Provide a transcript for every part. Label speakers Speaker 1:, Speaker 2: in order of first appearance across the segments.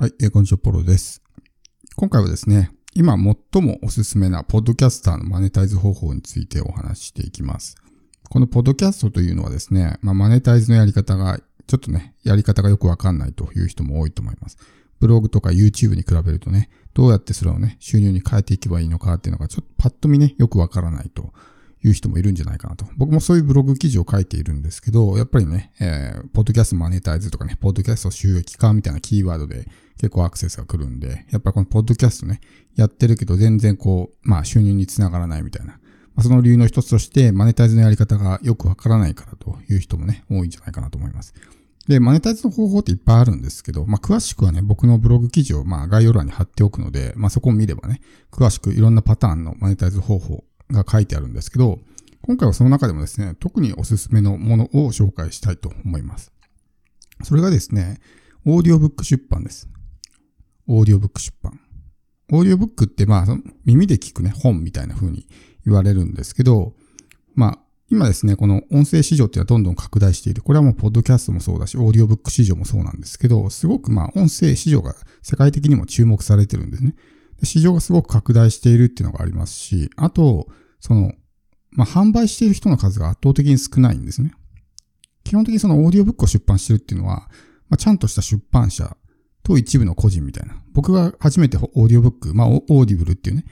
Speaker 1: はい、え、こんにちは、ポロです。今回はですね、今最もおすすめなポッドキャスターのマネタイズ方法についてお話ししていきます。このポッドキャストというのはですね、まあ、マネタイズのやり方が、ちょっとね、やり方がよくわかんないという人も多いと思います。ブログとか YouTube に比べるとね、どうやってそれをね、収入に変えていけばいいのかっていうのが、ちょっとパッと見ね、よくわからないという人もいるんじゃないかなと。僕もそういうブログ記事を書いているんですけど、やっぱりね、えー、ポッドキャストマネタイズとかね、ポッドキャスト収益化みたいなキーワードで結構アクセスが来るんで、やっぱこのポッドキャストね、やってるけど全然こう、まあ収入につながらないみたいな。まあ、その理由の一つとして、マネタイズのやり方がよくわからないからという人もね、多いんじゃないかなと思います。で、マネタイズの方法っていっぱいあるんですけど、まあ、詳しくはね、僕のブログ記事をまあ概要欄に貼っておくので、まあ、そこを見ればね、詳しくいろんなパターンのマネタイズ方法が書いてあるんですけど、今回はその中でもですね、特におすすめのものを紹介したいと思います。それがですね、オーディオブック出版です。オーディオブック出版。オーディオブックってまあ、耳で聞くね、本みたいな風に言われるんですけど、まあ、今ですね、この音声市場っていうのはどんどん拡大している。これはもう、ポッドキャストもそうだし、オーディオブック市場もそうなんですけど、すごくまあ、音声市場が世界的にも注目されてるんですね。市場がすごく拡大しているっていうのがありますし、あと、その、まあ、販売している人の数が圧倒的に少ないんですね。基本的にそのオーディオブックを出版してるっていうのは、まあ、ちゃんとした出版社と一部の個人みたいな。僕が初めてオーディオブック、まあ、オーディブルっていうね、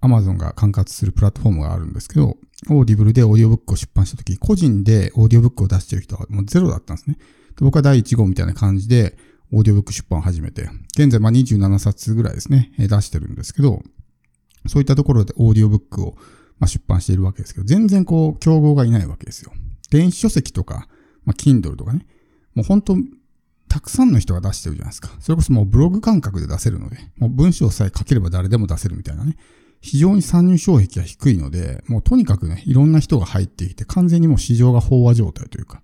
Speaker 1: アマゾンが管轄するプラットフォームがあるんですけど、オーディブルでオーディオブックを出版したとき、個人でオーディオブックを出してる人はもうゼロだったんですね。僕は第1号みたいな感じで、オーディオブック出版を始めて、現在まあ27冊ぐらいですね、出してるんですけど、そういったところでオーディオブックをま出版しているわけですけど、全然こう、競合がいないわけですよ。電子書籍とか、まあ、Kindle とかね、もう本当たくさんの人が出してるじゃないですか。それこそもうブログ感覚で出せるので、もう文章さえ書ければ誰でも出せるみたいなね。非常に参入障壁が低いので、もうとにかくね、いろんな人が入ってきて、完全にもう市場が飽和状態というか、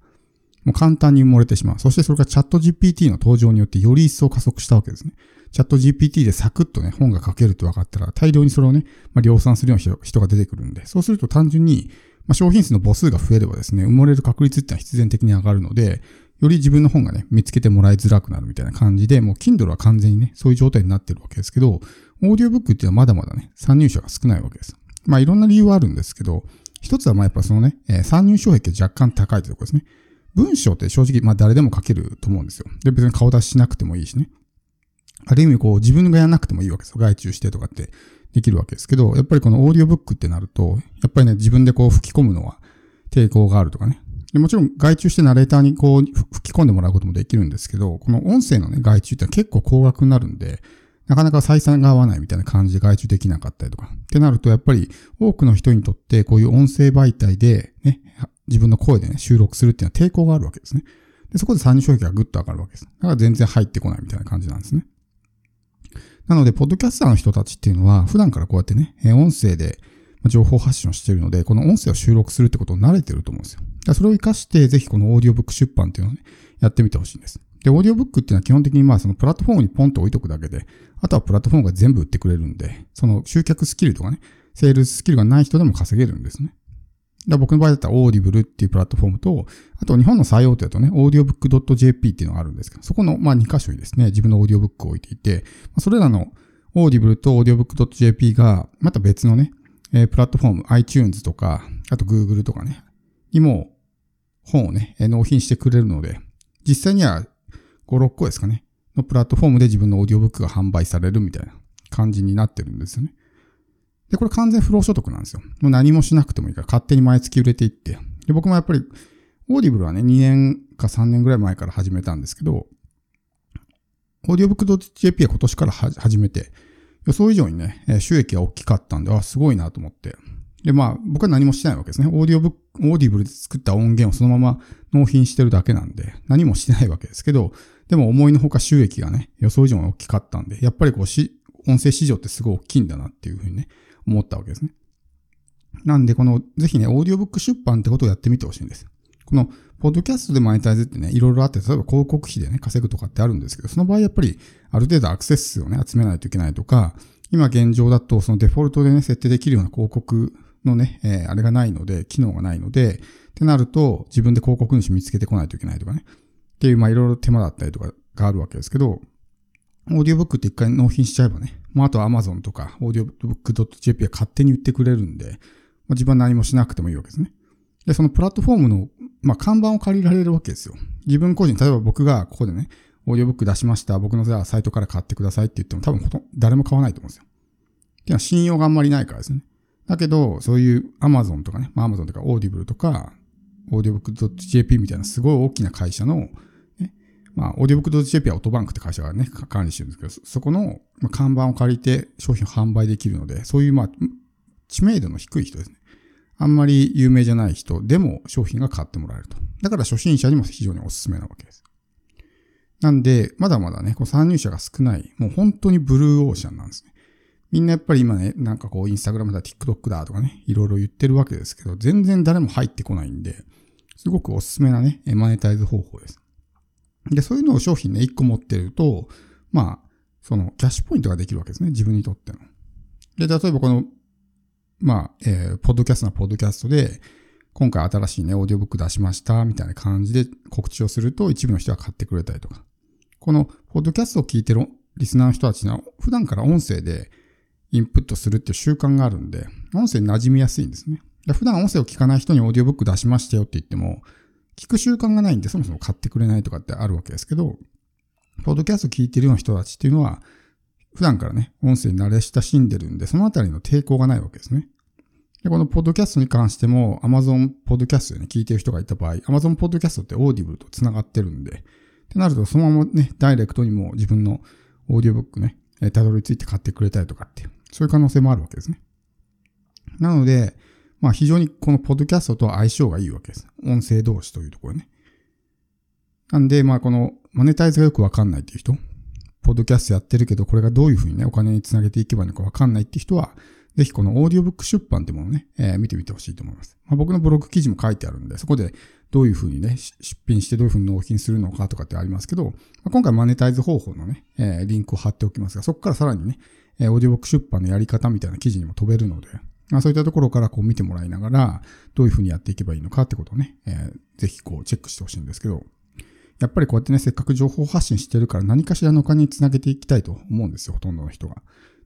Speaker 1: もう簡単に埋もれてしまう。そしてそれがチャット GPT の登場によってより一層加速したわけですね。チャット GPT でサクッとね、本が書けるって分かったら、大量にそれをね、まあ、量産するような人が出てくるんで、そうすると単純に、まあ、商品数の母数が増えればですね、埋もれる確率ってのは必然的に上がるので、より自分の本がね、見つけてもらいづらくなるみたいな感じで、もう Kindle は完全にね、そういう状態になってるわけですけど、オーディオブックっていうのはまだまだね、参入者が少ないわけです。まあいろんな理由はあるんですけど、一つはまあやっぱそのね、え、参入障壁が若干高いというところですね。文章って正直まあ誰でも書けると思うんですよ。で、別に顔出ししなくてもいいしね。ある意味こう自分がやらなくてもいいわけですよ。外注してとかってできるわけですけど、やっぱりこのオーディオブックってなると、やっぱりね、自分でこう吹き込むのは抵抗があるとかね。でもちろん外注してナレーターにこう吹き込んでもらうこともできるんですけど、この音声のね、外注って結構高額になるんで、なかなか採算が合わないみたいな感じで外注できなかったりとか。ってなると、やっぱり多くの人にとってこういう音声媒体でね、自分の声でね、収録するっていうのは抵抗があるわけですね。で、そこで参入障壁がぐっと上がるわけです。だから全然入ってこないみたいな感じなんですね。なので、ポッドキャスターの人たちっていうのは、普段からこうやってね、音声で情報発信をしているので、この音声を収録するってことを慣れてると思うんですよ。それを活かして、ぜひこのオーディオブック出版っていうのをね、やってみてほしいんです。で、オーディオブックっていうのは基本的にまあそのプラットフォームにポンと置いとくだけで、あとはプラットフォームが全部売ってくれるんで、その集客スキルとかね、セールススキルがない人でも稼げるんですね。だ僕の場合だったらオーディブルっていうプラットフォームと、あと日本の最大手だとね、オーディオブック .jp っていうのがあるんですけど、そこのまあ2箇所にですね、自分のオーディオブックを置いていて、それらのオーディブルとオーディオブック .jp が、また別のね、えー、プラットフォーム、iTunes とか、あと Google とかね、にも本をね、納品してくれるので、実際には5、6個ですかね、のプラットフォームで自分のオーディオブックが販売されるみたいな感じになってるんですよね。で、これ完全不労所得なんですよ。もう何もしなくてもいいから勝手に毎月売れていって。で、僕もやっぱり、オーディブルはね、2年か3年ぐらい前から始めたんですけど、オーディオブック .jp は今年から始めて、予想以上にね、収益が大きかったんで、あ、すごいなと思って。で、まあ、僕は何もしてないわけですね。オーディオブック、オーディブルで作った音源をそのまま納品してるだけなんで、何もしてないわけですけど、でも思いのほか収益がね、予想以上に大きかったんで、やっぱりこうし、音声市場ってすごい大きいんだなっていうふうにね、思ったわけですね。なんで、この、ぜひね、オーディオブック出版ってことをやってみてほしいんです。この、ポッドキャストでマネタイズってね、いろいろあって、例えば広告費でね、稼ぐとかってあるんですけど、その場合やっぱり、ある程度アクセス数をね、集めないといけないとか、今現状だと、そのデフォルトでね、設定できるような広告のね、えー、あれがないので、機能がないので、ってなると、自分で広告主見つけてこないといけないとかね。っていう、まあいろいろ手間だったりとかがあるわけですけど、オーディオブックって一回納品しちゃえばね、もうあとは Amazon とか audiobook.jp は勝手に売ってくれるんで、まあ、自分は何もしなくてもいいわけですね。で、そのプラットフォームの、まあ、看板を借りられるわけですよ。自分個人、例えば僕がここでね、オーディオブック出しました。僕のじゃあサイトから買ってくださいって言っても多分ほとんど誰も買わないと思うんですよ。っていうのは信用があんまりないからですね。だけど、そういう Amazon とかね、まあ、Amazon とか Audible とか、audiobook.jp みたいなすごい大きな会社の、まあ、audiobook.jp はオートバンクって会社がね、管理してるんですけど、そこの看板を借りて商品を販売できるので、そういうまあ、知名度の低い人ですね。あんまり有名じゃない人でも商品が買ってもらえると。だから初心者にも非常におすすめなわけです。なんで、まだまだね、こう参入者が少ない、もう本当にブルーオーシャンなんですね。みんなやっぱり今ね、なんかこう、インスタグラムだ、TikTok だとかね、いろいろ言ってるわけですけど、全然誰も入ってこないんで、すごくおすすめなね、マネタイズ方法です。で、そういうのを商品ね、1個持ってると、まあ、その、キャッシュポイントができるわけですね、自分にとっての。で、例えばこの、まあ、えー、ポッドキャストなポッドキャストで、今回新しいね、オーディオブック出しました、みたいな感じで告知をすると、一部の人が買ってくれたりとか。この、ポッドキャストを聞いてるリスナーの人たちの、普段から音声で、インプットするっていう習慣があるんで、音声に馴染みやすいんですね。普段音声を聞かない人にオーディオブック出しましたよって言っても、聞く習慣がないんでそもそも買ってくれないとかってあるわけですけど、ポッドキャスト聞いてるような人たちっていうのは、普段からね、音声に慣れ親しんでるんで、そのあたりの抵抗がないわけですね。で、このポッドキャストに関しても、Amazon ポッドキャストでね、聞いてる人がいた場合、Amazon ポッドキャストってオーディブルと繋がってるんで、ってなると、そのままね、ダイレクトにも自分のオーディオブックね、たどり着いて買ってくれたりとかっていう、そういう可能性もあるわけですね。なので、まあ非常にこのポッドキャストとは相性がいいわけです。音声同士というところね。なんで、まあこのマネタイズがよくわかんないっていう人、ポッドキャストやってるけど、これがどういうふうにね、お金につなげていけばいいのかわかんないっていう人は、ぜひこのオーディオブック出版ってものをね、えー、見てみてほしいと思います。まあ、僕のブログ記事も書いてあるんで、そこでどういうふうにね、出品してどういうふうに納品するのかとかってありますけど、まあ、今回マネタイズ方法のね、えー、リンクを貼っておきますが、そこからさらにね、えー、オーディオブック出版のやり方みたいな記事にも飛べるので、あ、そういったところからこう見てもらいながら、どういうふうにやっていけばいいのかってことをね、えー、ぜひこうチェックしてほしいんですけど、やっぱりこうやってね、せっかく情報発信してるから何かしらのお金につなげていきたいと思うんですよ、ほとんどの人が。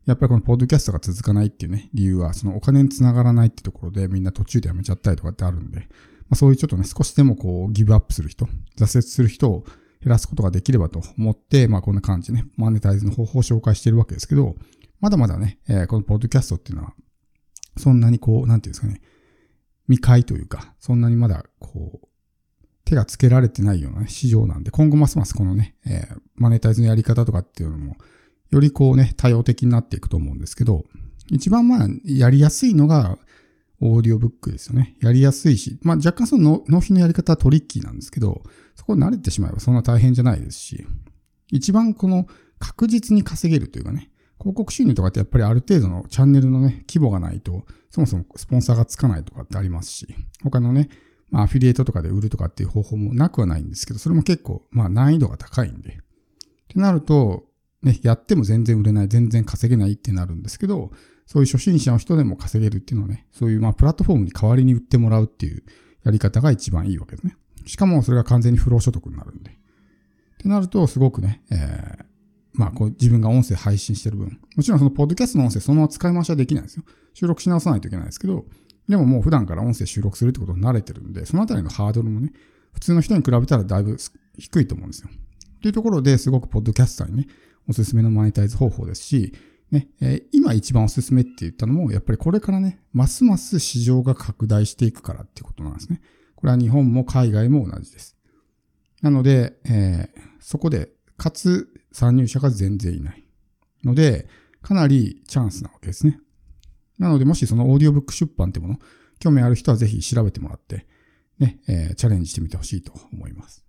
Speaker 1: やっぱりこのポッドキャストが続かないっていうね、理由は、そのお金につながらないってところでみんな途中でやめちゃったりとかってあるんで、まあ、そういうちょっとね、少しでもこう、ギブアップする人、挫折する人を減らすことができればと思って、まあこんな感じね、マネタイズの方法を紹介してるわけですけど、まだまだね、えー、このポッドキャストっていうのは、そんなにこう、なんていうんですかね、未開というか、そんなにまだこう、手がつけられてないような、市場なんで、今後ますますこのね、えー、マネタイズのやり方とかっていうのも、よりこうね、多様的になっていくと思うんですけど、一番まあ、やりやすいのが、オーディオブックですよね。やりやすいし、まあ若干その納品のやり方はトリッキーなんですけど、そこ慣れてしまえばそんな大変じゃないですし、一番この確実に稼げるというかね、広告収入とかってやっぱりある程度のチャンネルのね、規模がないと、そもそもスポンサーがつかないとかってありますし、他のね、まあアフィリエイトとかで売るとかっていう方法もなくはないんですけど、それも結構、まあ難易度が高いんで。ってなると、ね、やっても全然売れない、全然稼げないってなるんですけど、そういう初心者の人でも稼げるっていうのはね、そういうまあプラットフォームに代わりに売ってもらうっていうやり方が一番いいわけですね。しかもそれが完全に不労所得になるんで。ってなると、すごくね、えー、まあこう自分が音声配信してる分、もちろんそのポッドキャストの音声そのまま使い回しはできないんですよ。収録し直さないといけないですけど、でももう普段から音声収録するってことに慣れてるんで、そのあたりのハードルもね、普通の人に比べたらだいぶ低いと思うんですよ。というところですごくポッドキャスターにね、おすすめのマネタイズ方法ですし、ね、えー、今一番おすすめって言ったのも、やっぱりこれからね、ますます市場が拡大していくからってことなんですね。これは日本も海外も同じです。なので、えー、そこで、かつ参入者が全然いない。ので、かなりチャンスなわけですね。なので、もしそのオーディオブック出版ってもの、興味ある人はぜひ調べてもらって、ね、えー、チャレンジしてみてほしいと思います。